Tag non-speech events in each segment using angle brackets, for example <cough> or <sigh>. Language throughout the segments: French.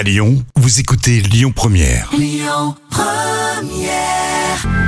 À Lyon, vous écoutez Lyon Première.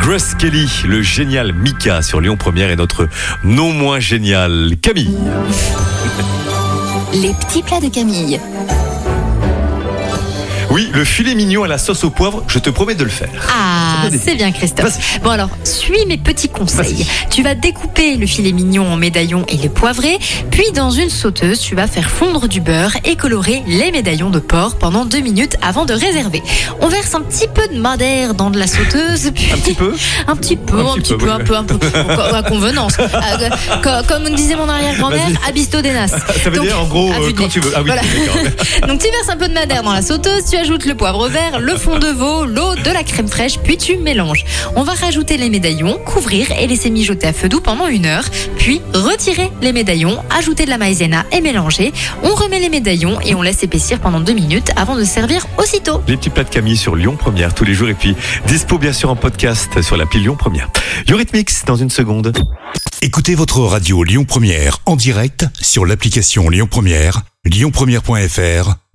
Grace Kelly, le génial Mika sur Lyon Première et notre non moins génial Camille. Les petits plats de Camille. Oui, le filet mignon à la sauce au poivre, je te promets de le faire. Ah, c'est bien Christophe. Bon alors, suis mes petits conseils. Tu vas découper le filet mignon en médaillons et les poivrer, puis dans une sauteuse, tu vas faire fondre du beurre et colorer les médaillons de porc pendant deux minutes avant de réserver. On verse un petit peu de madère dans de la sauteuse, puis Un petit peu <laughs> un petit peu, un, petit peu, un peu, un peu, à convenance. <laughs> Euh, co- comme disait mon arrière-grand-mère, abisto des nas. Ça veut dire en gros euh, quand tu veux. Ah. <laughs> Donc tu verses un peu de madère dans la sauteuse, tu ajoutes le poivre vert, le fond de veau, l'eau, de la crème fraîche, puis tu mélanges. On va rajouter les médaillons, couvrir et laisser mijoter à feu doux pendant une heure, puis retirer les médaillons, ajouter de la maïzena et mélanger. On remet les médaillons et on laisse épaissir pendant deux minutes avant de servir aussitôt. Les petits plats de Camille sur Lyon Première tous les jours et puis dispo bien sûr en podcast sur l'appli Lyon Première. Eurythmics dans une seconde. Écoutez votre radio Lyon Première en direct sur l'application Lyon Première, lyonpremière.fr